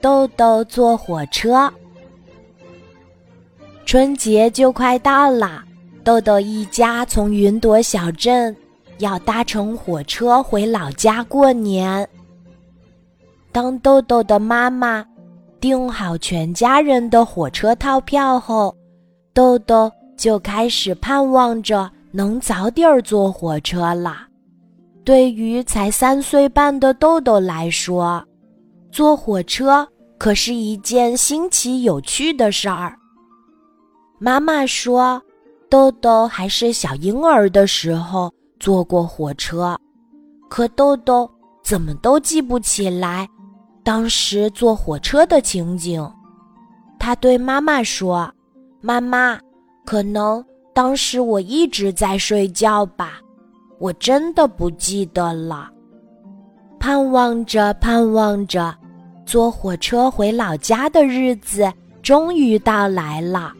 豆豆坐火车。春节就快到了，豆豆一家从云朵小镇要搭乘火车回老家过年。当豆豆的妈妈订好全家人的火车套票后，豆豆就开始盼望着能早点儿坐火车了。对于才三岁半的豆豆来说，坐火车可是一件新奇有趣的事儿。妈妈说，豆豆还是小婴儿的时候坐过火车，可豆豆怎么都记不起来当时坐火车的情景。他对妈妈说：“妈妈，可能当时我一直在睡觉吧，我真的不记得了。”盼望着，盼望着。坐火车回老家的日子终于到来了。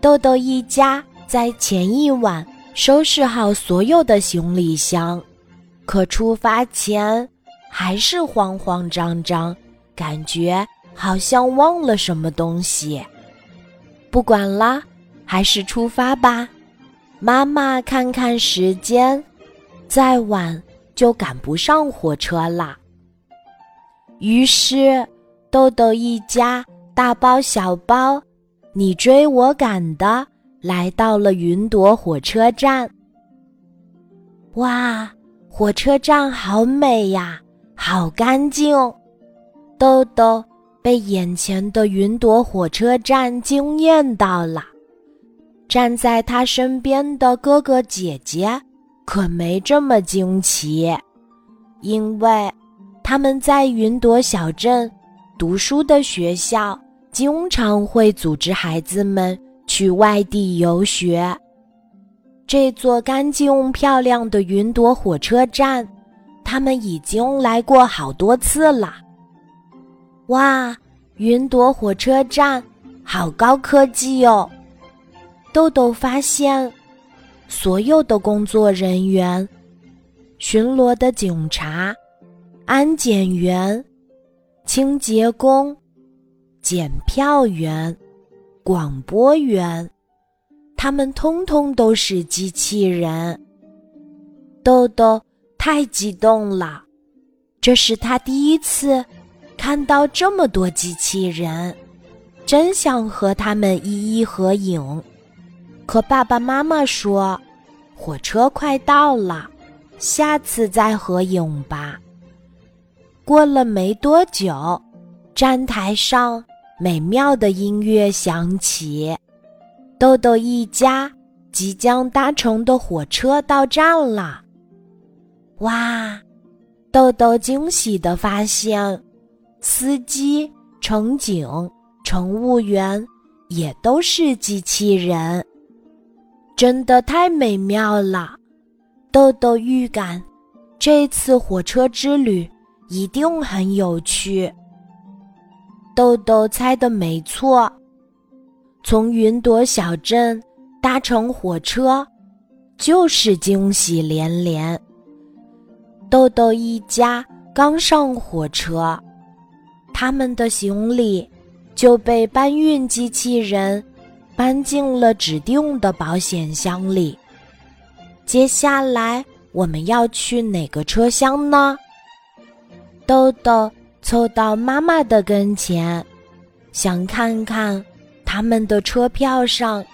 豆豆一家在前一晚收拾好所有的行李箱，可出发前还是慌慌张张，感觉好像忘了什么东西。不管了，还是出发吧。妈妈看看时间，再晚就赶不上火车了。于是，豆豆一家大包小包，你追我赶的来到了云朵火车站。哇，火车站好美呀，好干净！豆豆被眼前的云朵火车站惊艳到了。站在他身边的哥哥姐姐可没这么惊奇，因为。他们在云朵小镇读书的学校，经常会组织孩子们去外地游学。这座干净漂亮的云朵火车站，他们已经来过好多次了。哇，云朵火车站好高科技哦！豆豆发现，所有的工作人员、巡逻的警察。安检员、清洁工、检票员、广播员，他们通通都是机器人。豆豆太激动了，这是他第一次看到这么多机器人，真想和他们一一合影。可爸爸妈妈说，火车快到了，下次再合影吧。过了没多久，站台上美妙的音乐响起，豆豆一家即将搭乘的火车到站了。哇！豆豆惊喜地发现，司机、乘警、乘务员也都是机器人，真的太美妙了。豆豆预感，这次火车之旅。一定很有趣。豆豆猜的没错，从云朵小镇搭乘火车，就是惊喜连连。豆豆一家刚上火车，他们的行李就被搬运机器人搬进了指定的保险箱里。接下来我们要去哪个车厢呢？豆豆凑到妈妈的跟前，想看看他们的车票上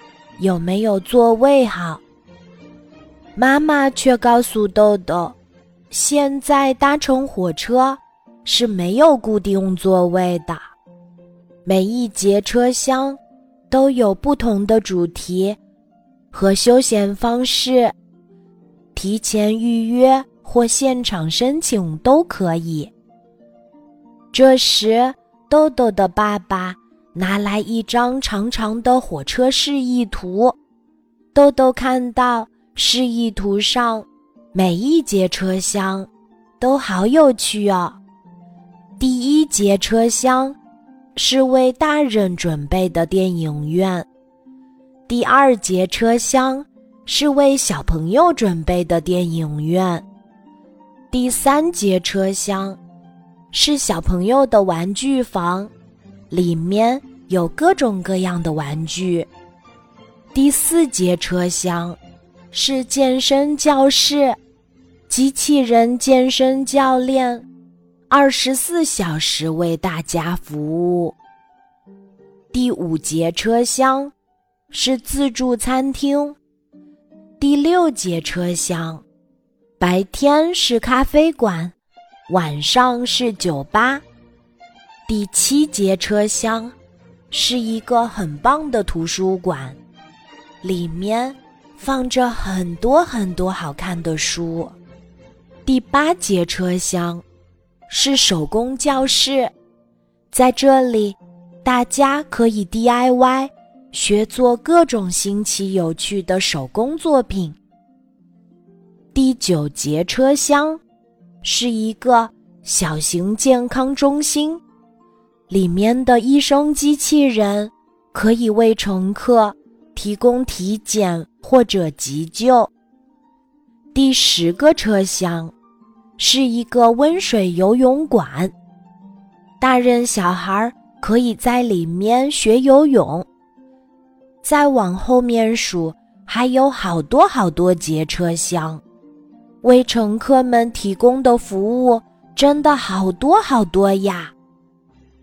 有没有座位号。妈妈却告诉豆豆，现在搭乘火车是没有固定座位的，每一节车厢都有不同的主题和休闲方式，提前预约或现场申请都可以。这时，豆豆的爸爸拿来一张长长的火车示意图。豆豆看到示意图上每一节车厢都好有趣哦。第一节车厢是为大人准备的电影院，第二节车厢是为小朋友准备的电影院，第三节车厢。是小朋友的玩具房，里面有各种各样的玩具。第四节车厢是健身教室，机器人健身教练二十四小时为大家服务。第五节车厢是自助餐厅。第六节车厢白天是咖啡馆，晚上是酒吧。第七节车厢是一个很棒的图书馆。里面放着很多很多好看的书。第八节车厢是手工教室，在这里大家可以 DIY 学做各种新奇有趣的手工作品。第九节车厢是一个小型健康中心，里面的医生机器人可以为乘客。提供体检或者急救。第十个车厢是一个温水游泳馆，大人小孩可以在里面学游泳。再往后面数，还有好多好多节车厢，为乘客们提供的服务真的好多好多呀！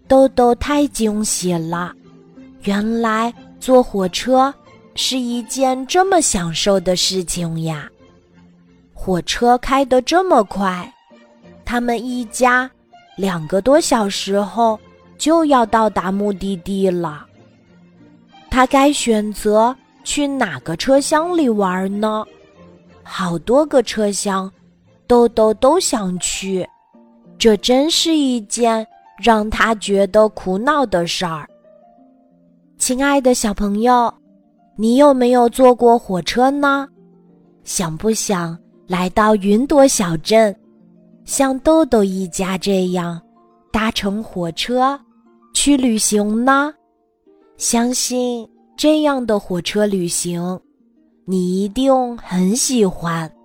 豆豆太惊喜了，原来坐火车。是一件这么享受的事情呀！火车开得这么快，他们一家两个多小时后就要到达目的地了。他该选择去哪个车厢里玩呢？好多个车厢，豆豆都想去，这真是一件让他觉得苦恼的事儿。亲爱的小朋友。你有没有坐过火车呢？想不想来到云朵小镇，像豆豆一家这样搭乘火车去旅行呢？相信这样的火车旅行，你一定很喜欢。